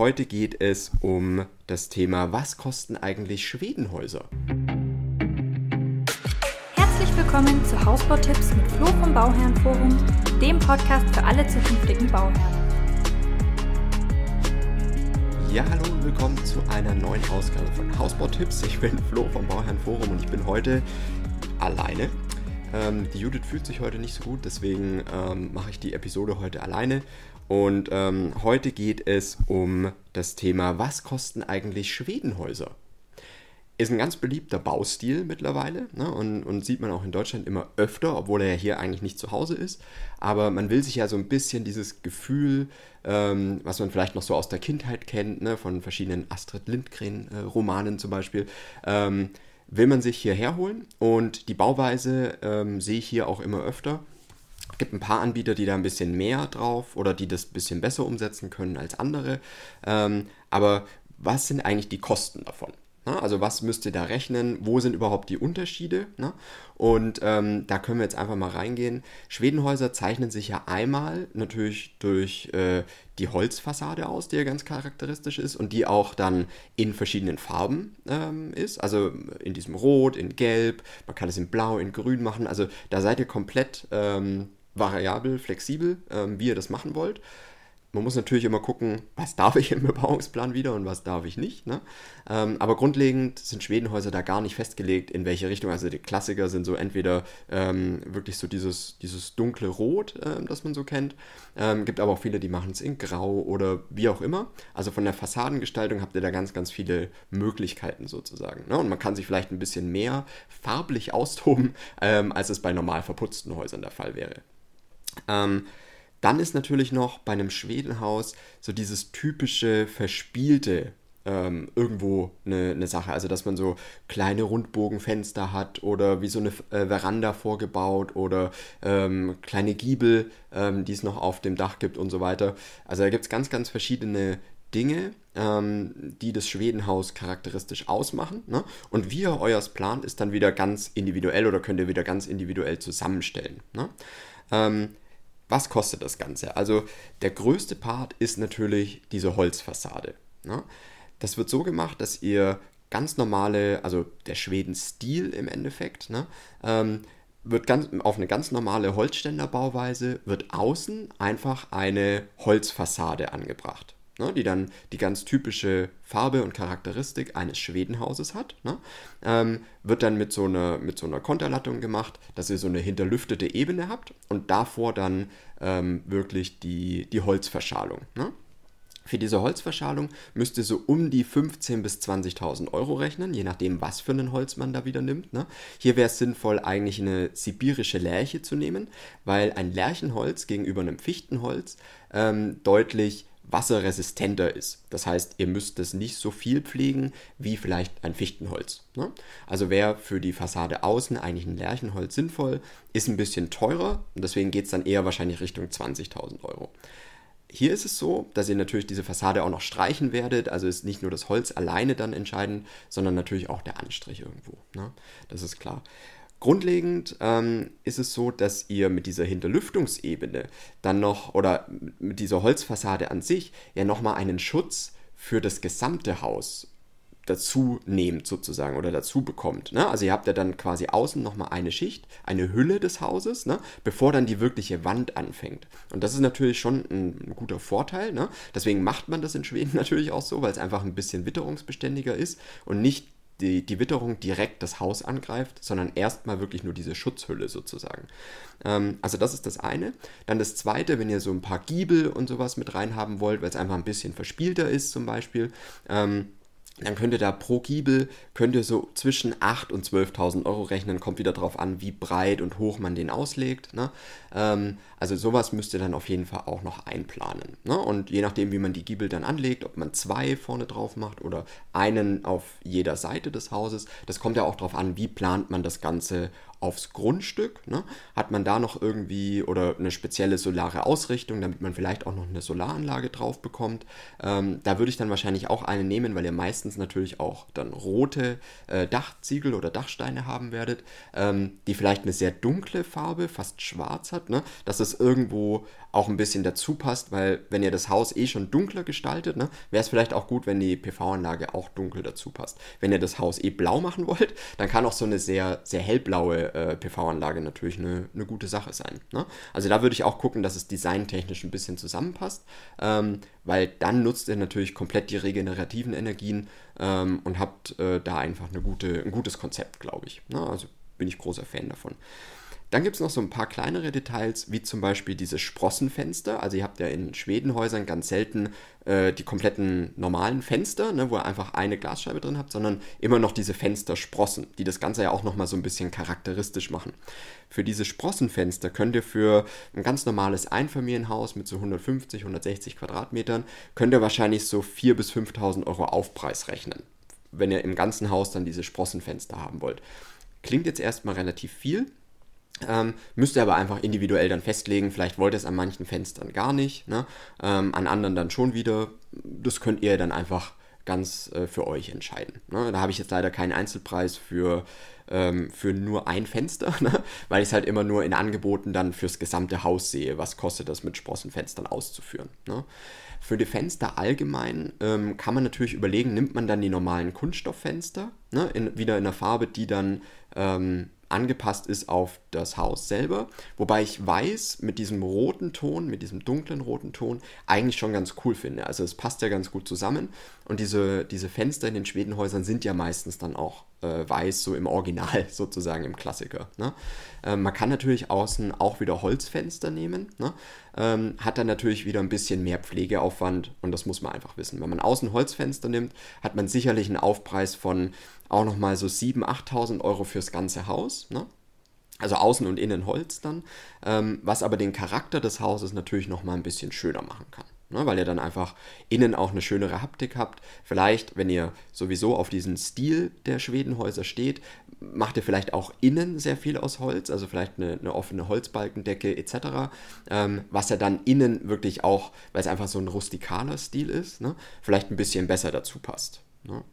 heute geht es um das Thema, was kosten eigentlich Schwedenhäuser? Herzlich willkommen zu Hausbautipps mit Flo vom Bauherrenforum, dem Podcast für alle zukünftigen Bauherren. Ja, hallo und willkommen zu einer neuen Ausgabe von Hausbautipps. Ich bin Flo vom Bauherrenforum und ich bin heute alleine. Ähm, die Judith fühlt sich heute nicht so gut, deswegen ähm, mache ich die Episode heute alleine. Und ähm, heute geht es um das Thema, was kosten eigentlich Schwedenhäuser? Ist ein ganz beliebter Baustil mittlerweile ne? und, und, sieht man auch in Deutschland immer öfter, obwohl er ja hier eigentlich nicht zu Hause ist. Aber man will sich ja so ein bisschen dieses Gefühl, ähm, was man vielleicht noch so aus der Kindheit kennt, ne? von verschiedenen Astrid Lindgren-Romanen äh, zum Beispiel, ähm, will man sich hierher holen. Und die Bauweise ähm, sehe ich hier auch immer öfter gibt ein paar Anbieter, die da ein bisschen mehr drauf oder die das ein bisschen besser umsetzen können als andere. Ähm, aber was sind eigentlich die Kosten davon? Na, also was müsst ihr da rechnen? Wo sind überhaupt die Unterschiede? Na? Und ähm, da können wir jetzt einfach mal reingehen. Schwedenhäuser zeichnen sich ja einmal natürlich durch äh, die Holzfassade aus, die ja ganz charakteristisch ist und die auch dann in verschiedenen Farben ähm, ist. Also in diesem Rot, in Gelb, man kann es in Blau, in Grün machen. Also da seid ihr komplett ähm, variabel, flexibel, ähm, wie ihr das machen wollt. Man muss natürlich immer gucken, was darf ich im Bebauungsplan wieder und was darf ich nicht. Ne? Ähm, aber grundlegend sind Schwedenhäuser da gar nicht festgelegt, in welche Richtung. Also die Klassiker sind so entweder ähm, wirklich so dieses, dieses dunkle Rot, äh, das man so kennt. Ähm, gibt aber auch viele, die machen es in Grau oder wie auch immer. Also von der Fassadengestaltung habt ihr da ganz, ganz viele Möglichkeiten sozusagen. Ne? Und man kann sich vielleicht ein bisschen mehr farblich austoben, ähm, als es bei normal verputzten Häusern der Fall wäre. Ähm, dann ist natürlich noch bei einem Schwedenhaus so dieses typische verspielte ähm, irgendwo eine, eine, Sache. Also, dass man so kleine Rundbogenfenster hat oder wie so eine äh, Veranda vorgebaut oder ähm, kleine Giebel, ähm, die es noch auf dem Dach gibt und so weiter. Also, da gibt es ganz, ganz verschiedene Dinge, ähm, die das Schwedenhaus charakteristisch ausmachen. Ne? Und wie ihr euers plant, ist dann wieder ganz individuell oder könnt ihr wieder ganz individuell zusammenstellen. Ne? Was kostet das Ganze? Also der größte Part ist natürlich diese Holzfassade. Ne? Das wird so gemacht, dass ihr ganz normale, also der Schweden-Stil im Endeffekt, ne, ähm, wird ganz, auf eine ganz normale Holzständerbauweise, wird außen einfach eine Holzfassade angebracht ne, die dann die ganz typische Farbe und Charakteristik eines Schwedenhauses hat. Ne, ähm, wird dann mit so, einer, mit so einer Konterlattung gemacht, dass ihr so eine hinterlüftete Ebene habt und davor dann ähm, wirklich die, die Holzverschalung. Ne. Für diese Holzverschalung müsst ihr so um die 15.000 bis 20.000 Euro rechnen, je nachdem, was für ein Holz man da wieder nimmt. Ne? Hier wäre es sinnvoll, eigentlich eine sibirische Lärche zu nehmen, weil ein Lärchenholz gegenüber einem Fichtenholz ähm, deutlich wasserresistenter ist. Das heißt, ihr müsst es nicht so viel pflegen wie vielleicht ein Fichtenholz. Ne? Also wäre für die Fassade außen eigentlich ein Lärchenholz sinnvoll, ist ein bisschen teurer und deswegen geht es dann eher wahrscheinlich Richtung 20.000 Euro. Hier ist es so, dass ihr natürlich diese Fassade auch noch streichen werdet. Also ist nicht nur das Holz alleine dann entscheidend, sondern natürlich auch der Anstrich irgendwo. Ne? Das ist klar. Grundlegend ähm, ist es so, dass ihr mit dieser Hinterlüftungsebene dann noch oder mit dieser Holzfassade an sich ja nochmal einen Schutz für das gesamte Haus dazu nehmt sozusagen oder dazu bekommt. Ne? Also ihr habt ja dann quasi außen nochmal eine Schicht, eine Hülle des Hauses, ne? bevor dann die wirkliche Wand anfängt. Und das ist natürlich schon ein, guter Vorteil. Ne? Deswegen macht man das in Schweden natürlich auch so, weil es einfach ein bisschen witterungsbeständiger ist und nicht die, die Witterung direkt das Haus angreift, sondern erstmal wirklich nur diese Schutzhülle sozusagen. Ähm, also das ist das eine. Dann das zweite, wenn ihr so ein paar Giebel und sowas mit reinhaben wollt, weil es einfach ein bisschen verspielter ist zum Beispiel. Ähm, dann könnt ihr da pro Giebel, könnt ihr so zwischen 8.000 und 12.000 Euro rechnen, kommt wieder darauf an, wie breit und hoch man den auslegt. Ne? Ähm, also sowas müsst ihr dann auf jeden Fall auch noch einplanen. Ne? Und je nachdem, wie man die Giebel dann anlegt, ob man zwei vorne drauf macht oder einen auf jeder Seite des Hauses, das kommt ja auch darauf an, wie plant man das Ganze aufs Grundstück. Ne? Hat man da noch irgendwie oder eine spezielle solare Ausrichtung, damit man vielleicht auch noch eine Solaranlage drauf bekommt. Ähm, da würde ich dann wahrscheinlich auch eine nehmen, weil ihr meistens natürlich auch dann rote äh, Dachziegel oder Dachsteine haben werdet, ähm, die vielleicht eine sehr dunkle Farbe, fast schwarz hat, ne? dass es irgendwo auch ein bisschen dazu passt, weil wenn ihr das Haus eh schon dunkler gestaltet, ne, wäre es vielleicht auch gut, wenn die PV-Anlage auch dunkel dazu passt. Wenn ihr das Haus eh blau machen wollt, dann kann auch so eine sehr, sehr hellblaue äh, PV-Anlage natürlich eine, eine gute Sache sein. Ne? Also da würde ich auch gucken, dass es designtechnisch ein bisschen zusammenpasst, ähm, weil dann nutzt ihr natürlich komplett die regenerativen Energien ähm, und habt äh, da einfach eine gute, ein gutes Konzept, glaube ich. Ne? Also bin ich großer Fan davon. Dann gibt es noch so ein paar kleinere Details, wie zum Beispiel diese Sprossenfenster. Also ihr habt ja in Schwedenhäusern ganz selten äh, die kompletten normalen Fenster, ne, wo ihr einfach eine Glasscheibe drin habt, sondern immer noch diese Fenstersprossen, die das Ganze ja auch nochmal so ein bisschen charakteristisch machen. Für diese Sprossenfenster könnt ihr für ein ganz normales Einfamilienhaus mit so 150, 160 Quadratmetern, könnt ihr wahrscheinlich so 4.000 bis 5.000 Euro Aufpreis rechnen, wenn ihr im ganzen Haus dann diese Sprossenfenster haben wollt. Klingt jetzt erstmal relativ viel, ähm, müsst ihr aber einfach individuell dann festlegen. Vielleicht wollt ihr es an manchen Fenstern gar nicht, ne? ähm, an anderen dann schon wieder. Das könnt ihr dann einfach ganz äh, für euch entscheiden. Ne? Da habe ich jetzt leider keinen Einzelpreis für, ähm, für nur ein Fenster, ne? weil ich es halt immer nur in Angeboten dann fürs gesamte Haus sehe. Was kostet das mit Sprossenfenstern auszuführen? Ne? Für die Fenster allgemein ähm, kann man natürlich überlegen, nimmt man dann die normalen Kunststofffenster, ne? in, wieder in einer Farbe, die dann ähm, angepasst ist auf das Haus selber. Wobei ich weiß, mit diesem roten Ton, mit diesem dunklen roten Ton, eigentlich schon ganz cool finde. Also es passt ja ganz gut zusammen. Und diese, diese Fenster in den Schwedenhäusern sind ja meistens dann auch äh, weiß, so im Original sozusagen, im Klassiker. Ne? Ähm, man kann natürlich außen auch wieder Holzfenster nehmen. Ne? Ähm, hat dann natürlich wieder ein bisschen mehr Pflegeaufwand und das muss man einfach wissen. Wenn man außen Holzfenster nimmt, hat man sicherlich einen Aufpreis von auch nochmal so 7.000, 8.000 Euro fürs ganze Haus. Ne? Also außen und innen Holz dann, ähm, was aber den Charakter des Hauses natürlich nochmal ein bisschen schöner machen kann. Ne? Weil ihr dann einfach innen auch eine schönere Haptik habt. Vielleicht, wenn ihr sowieso auf diesen Stil der Schwedenhäuser steht, macht ihr vielleicht auch innen sehr viel aus Holz, also vielleicht eine, eine offene Holzbalkendecke etc., ähm, was ja dann innen wirklich auch, weil es einfach so ein rustikaler Stil ist, ne? vielleicht ein bisschen besser dazu passt. Ne?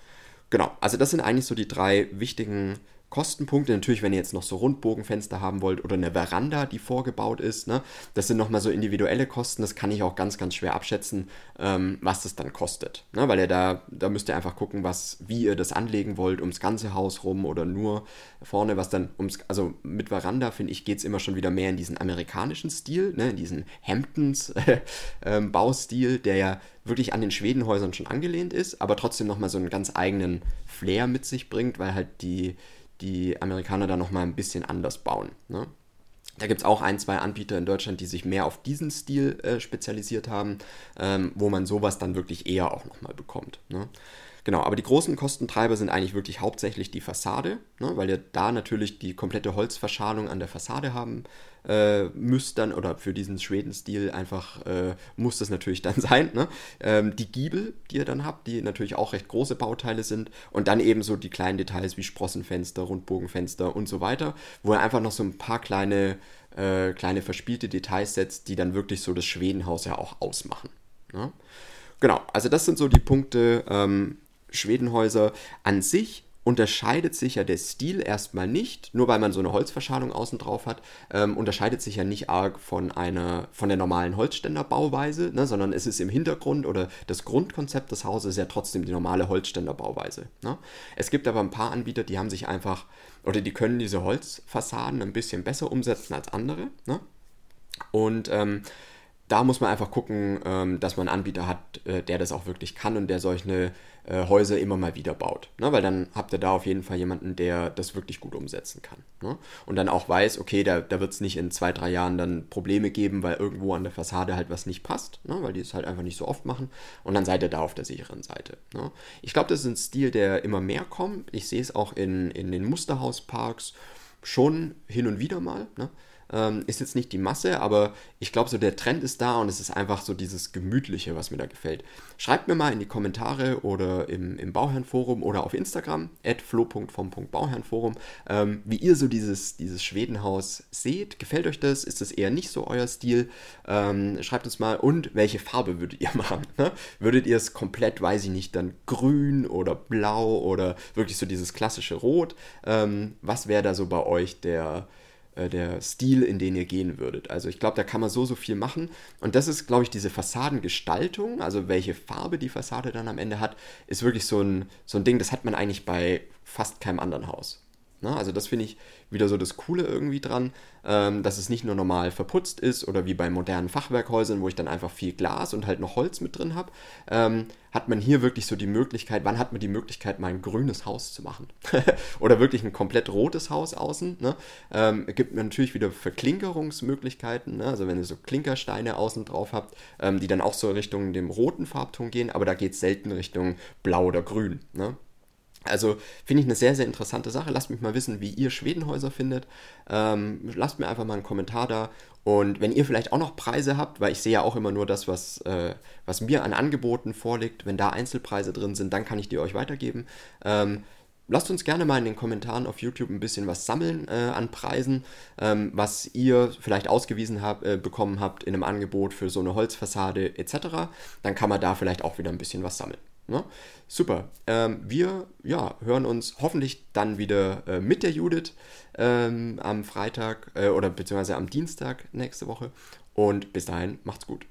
Genau, also das sind eigentlich so die drei wichtigen Kostenpunkte. Natürlich, wenn ihr jetzt noch so Rundbogenfenster haben wollt oder eine Veranda, die vorgebaut ist, ne, das sind nochmal so individuelle Kosten. Das kann ich auch ganz, ganz schwer abschätzen, ähm, was das dann kostet. Ne, weil ihr da, da müsst ihr einfach gucken, was, wie ihr das anlegen wollt, ums ganze Haus rum oder nur vorne, was dann ums, also mit Veranda, finde ich, geht es immer schon wieder mehr in diesen amerikanischen Stil, ne, in diesen Hamptons-Baustil, ähm, der ja wirklich an den Schwedenhäusern schon angelehnt ist, aber trotzdem nochmal so einen ganz eigenen Flair mit sich bringt, weil halt die, die Amerikaner da nochmal ein bisschen anders bauen. Ne? Da gibt es auch ein, zwei Anbieter in Deutschland, die sich mehr auf diesen Stil äh, spezialisiert haben, ähm, wo man sowas dann wirklich eher auch nochmal bekommt. Ne? Genau, aber die großen Kostentreiber sind eigentlich wirklich hauptsächlich die Fassade, ne, weil ihr da natürlich die komplette Holzverschalung an der Fassade haben äh, müsst dann, oder für diesen Schweden-Stil einfach äh, muss das natürlich dann sein. Ne? Ähm, die Giebel, die ihr dann habt, die natürlich auch recht große Bauteile sind und dann eben so die kleinen Details wie Sprossenfenster, Rundbogenfenster und so weiter, wo ihr einfach noch so ein paar kleine, äh, kleine verspielte Details setzt, die dann wirklich so das Schwedenhaus ja auch ausmachen. Ne? Genau, also das sind so die Punkte, ähm, Schwedenhäuser an sich unterscheidet sich ja der Stil erstmal nicht, nur weil man so eine Holzverschalung außen drauf hat, ähm, unterscheidet sich ja nicht arg von einer von der normalen Holzständerbauweise, ne, sondern es ist im Hintergrund oder das Grundkonzept des Hauses ja trotzdem die normale Holzständerbauweise. Ne. Es gibt aber ein paar Anbieter, die haben sich einfach oder die können diese Holzfassaden ein bisschen besser umsetzen als andere. Ne. Und ähm, da muss man einfach gucken, ähm, dass man einen Anbieter hat, äh, der das auch wirklich kann und der solche äh, Häuser immer mal wieder baut. Ne? Weil dann habt ihr da auf jeden Fall jemanden, der das wirklich gut umsetzen kann. Ne? Und dann auch weiß, okay, da, da wird es nicht in zwei, drei Jahren dann Probleme geben, weil irgendwo an der Fassade halt was nicht passt, ne? weil die es halt einfach nicht so oft machen. Und dann seid ihr da auf der sicheren Seite. Ich glaube, das ist ein Stil, der immer mehr kommt. Ich sehe es auch in, in den Musterhausparks schon hin und wieder mal. Ne? Ähm, ist jetzt nicht die Masse, aber ich glaube, so der Trend ist da und es ist einfach so dieses Gemütliche, was mir da gefällt. Schreibt mir mal in die Kommentare oder im, im Bauherrenforum oder auf Instagram, flo.vom.bauherrenforum, ähm, wie ihr so dieses, dieses Schwedenhaus seht. Gefällt euch das? Ist das eher nicht so euer Stil? Ähm, schreibt uns mal und welche Farbe würdet ihr machen? Ne? Würdet ihr es komplett, weiß ich nicht, dann grün oder blau oder wirklich so dieses klassische Rot? Ähm, was wäre da so bei euch der äh, der Stil, in den ihr gehen würdet. Also ich glaube, da kann man so, so viel machen. Und das ist, glaube ich, diese Fassadengestaltung, also welche Farbe die Fassade dann am Ende hat, ist wirklich so ein, so ein Ding, das hat man eigentlich bei fast keinem anderen Haus. Na, ne? also das finde ich wieder so das Coole irgendwie dran, ähm, dass es nicht nur normal verputzt ist oder wie bei modernen Fachwerkhäusern, wo ich dann einfach viel Glas und halt noch Holz mit drin habe, ähm, hat man hier wirklich so die Möglichkeit, wann hat man die Möglichkeit, mal ein grünes Haus zu machen? oder wirklich ein komplett rotes Haus außen. Ne? Ähm, gibt man natürlich wieder Verklinkerungsmöglichkeiten, ne? also wenn ihr so Klinkersteine außen drauf habt, ähm, die dann auch so Richtung dem roten Farbton gehen, aber da geht es selten Richtung blau oder grün. Ne? Also finde ich eine sehr, sehr interessante Sache. Lasst mich mal wissen, wie ihr Schwedenhäuser findet. Ähm, lasst mir einfach mal einen Kommentar da. Und wenn ihr vielleicht auch noch Preise habt, weil ich sehe ja auch immer nur das, was, äh, was mir an Angeboten vorliegt, wenn da Einzelpreise drin sind, dann kann ich die euch weitergeben. Ähm, lasst uns gerne mal in den Kommentaren auf YouTube ein bisschen was sammeln äh, an Preisen, ähm, was ihr vielleicht ausgewiesen hab, äh, bekommen habt in einem Angebot für so eine Holzfassade etc. Dann kann man da vielleicht auch wieder ein bisschen was sammeln. Ne? Super. Ähm, wir ja, hören uns hoffentlich dann wieder äh, mit der Judith ähm, am Freitag äh, oder beziehungsweise am Dienstag nächste Woche. Und bis dahin, macht's gut.